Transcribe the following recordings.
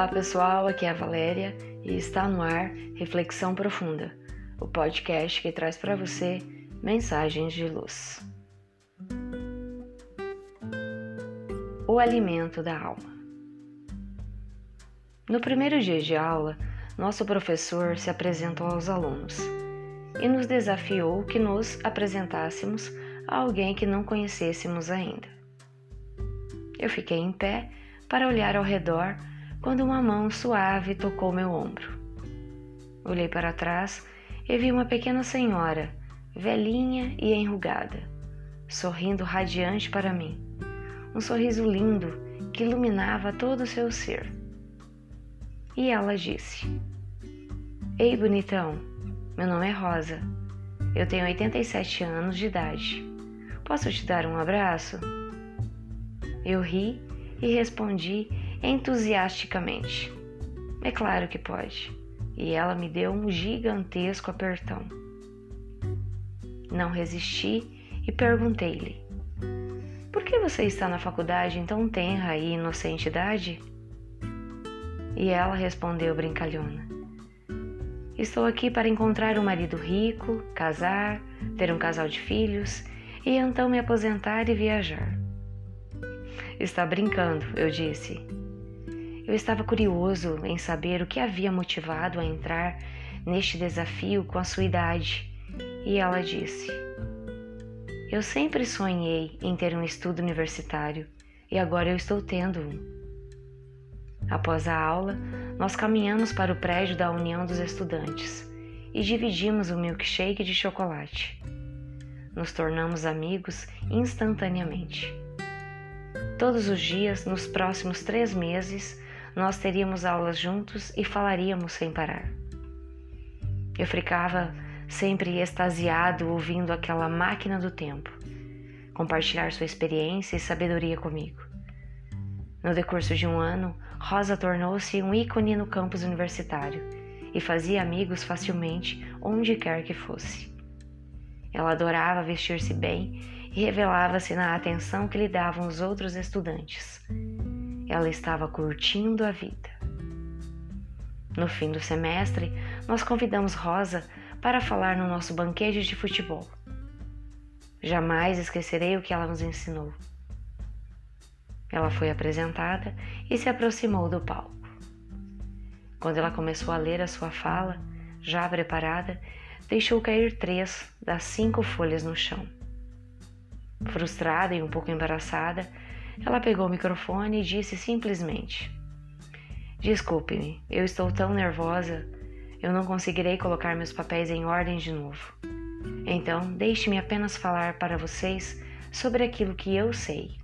Olá pessoal, aqui é a Valéria e está no ar Reflexão Profunda, o podcast que traz para você mensagens de luz. O alimento da alma. No primeiro dia de aula, nosso professor se apresentou aos alunos e nos desafiou que nos apresentássemos a alguém que não conhecêssemos ainda. Eu fiquei em pé para olhar ao redor quando uma mão suave tocou meu ombro. Olhei para trás e vi uma pequena senhora, velhinha e enrugada, sorrindo radiante para mim. Um sorriso lindo que iluminava todo o seu ser. E ela disse: Ei, bonitão, meu nome é Rosa. Eu tenho 87 anos de idade. Posso te dar um abraço? Eu ri e respondi entusiasticamente: É claro que pode. E ela me deu um gigantesco apertão. Não resisti e perguntei-lhe: Por que você está na faculdade em tão tenra e inocente idade? E ela respondeu brincalhona: Estou aqui para encontrar um marido rico, casar, ter um casal de filhos e então me aposentar e viajar. Está brincando, eu disse. Eu estava curioso em saber o que havia motivado a entrar neste desafio com a sua idade, e ela disse: Eu sempre sonhei em ter um estudo universitário e agora eu estou tendo um. Após a aula, nós caminhamos para o prédio da União dos Estudantes e dividimos o milkshake de chocolate. Nos tornamos amigos instantaneamente. Todos os dias, nos próximos três meses, nós teríamos aulas juntos e falaríamos sem parar. Eu ficava sempre extasiado ouvindo aquela máquina do tempo compartilhar sua experiência e sabedoria comigo. No decurso de um ano, Rosa tornou-se um ícone no campus universitário e fazia amigos facilmente onde quer que fosse. Ela adorava vestir-se bem e revelava-se na atenção que lhe davam os outros estudantes. Ela estava curtindo a vida. No fim do semestre, nós convidamos Rosa para falar no nosso banquete de futebol. Jamais esquecerei o que ela nos ensinou. Ela foi apresentada e se aproximou do palco. Quando ela começou a ler a sua fala, já preparada, deixou cair três das cinco folhas no chão. Frustrada e um pouco embaraçada, ela pegou o microfone e disse simplesmente: Desculpe-me, eu estou tão nervosa, eu não conseguirei colocar meus papéis em ordem de novo. Então, deixe-me apenas falar para vocês sobre aquilo que eu sei.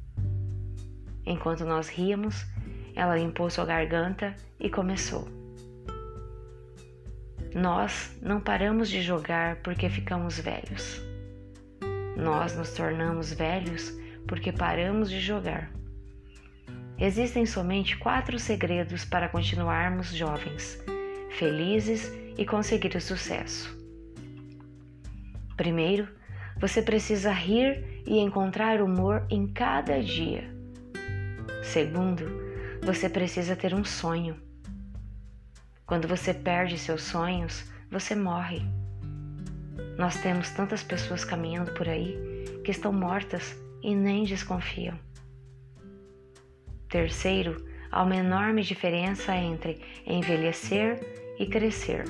Enquanto nós ríamos, ela limpou sua garganta e começou. Nós não paramos de jogar porque ficamos velhos. Nós nos tornamos velhos porque paramos de jogar. Existem somente quatro segredos para continuarmos jovens, felizes e conseguir o sucesso. Primeiro, você precisa rir e encontrar humor em cada dia. Segundo, você precisa ter um sonho. Quando você perde seus sonhos, você morre. Nós temos tantas pessoas caminhando por aí que estão mortas e nem desconfiam. Terceiro, há uma enorme diferença entre envelhecer e crescer.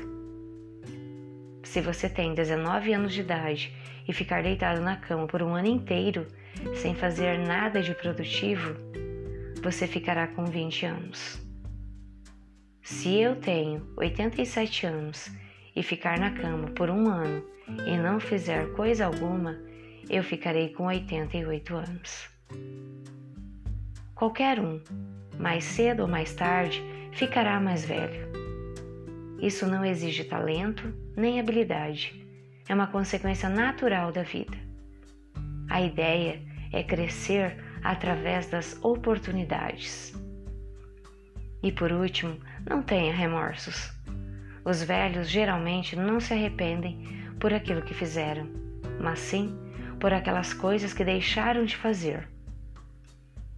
Se você tem 19 anos de idade e ficar deitado na cama por um ano inteiro sem fazer nada de produtivo, você ficará com 20 anos. Se eu tenho 87 anos e ficar na cama por um ano e não fizer coisa alguma, eu ficarei com 88 anos. Qualquer um, mais cedo ou mais tarde, ficará mais velho. Isso não exige talento nem habilidade, é uma consequência natural da vida. A ideia é crescer através das oportunidades. E por último, não tenha remorsos. Os velhos geralmente não se arrependem por aquilo que fizeram, mas sim por aquelas coisas que deixaram de fazer.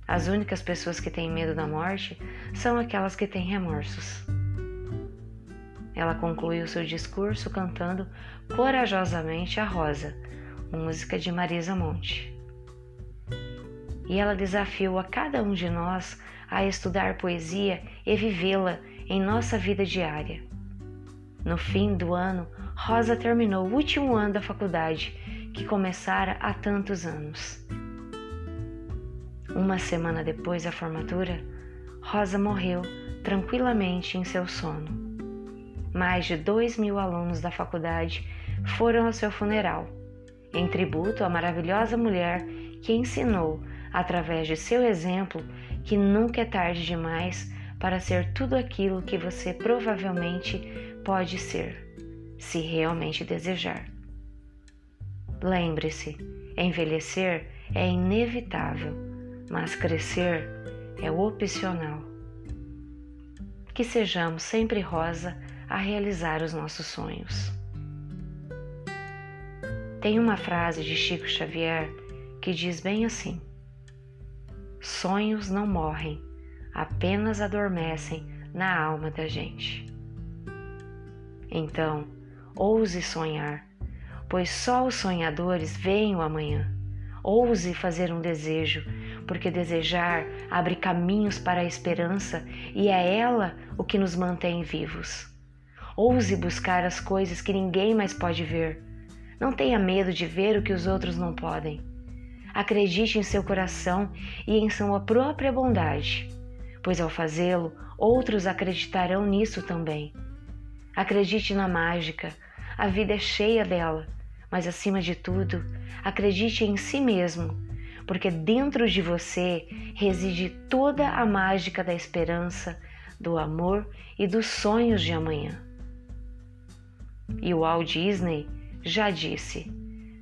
As únicas pessoas que têm medo da morte são aquelas que têm remorsos. Ela concluiu seu discurso cantando corajosamente a Rosa, música de Marisa Monte. E ela desafiou a cada um de nós a estudar poesia e vivê-la em nossa vida diária. No fim do ano, Rosa terminou o último ano da faculdade, que começara há tantos anos. Uma semana depois da formatura, Rosa morreu tranquilamente em seu sono. Mais de dois mil alunos da faculdade foram ao seu funeral, em tributo à maravilhosa mulher que ensinou, através de seu exemplo, que nunca é tarde demais para ser tudo aquilo que você provavelmente pode ser, se realmente desejar. Lembre-se, envelhecer é inevitável mas crescer é opcional. Que sejamos sempre rosa a realizar os nossos sonhos. Tem uma frase de Chico Xavier que diz bem assim: Sonhos não morrem, apenas adormecem na alma da gente. Então, ouse sonhar, pois só os sonhadores veem o amanhã. Ouse fazer um desejo, porque desejar abre caminhos para a esperança e é ela o que nos mantém vivos. Ouse buscar as coisas que ninguém mais pode ver. Não tenha medo de ver o que os outros não podem. Acredite em seu coração e em sua própria bondade, pois ao fazê-lo, outros acreditarão nisso também. Acredite na mágica, a vida é cheia dela, mas acima de tudo, acredite em si mesmo porque dentro de você reside toda a mágica da esperança, do amor e dos sonhos de amanhã. E o Walt Disney já disse: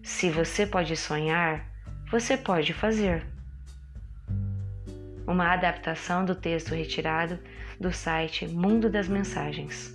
se você pode sonhar, você pode fazer. Uma adaptação do texto retirado do site Mundo das Mensagens.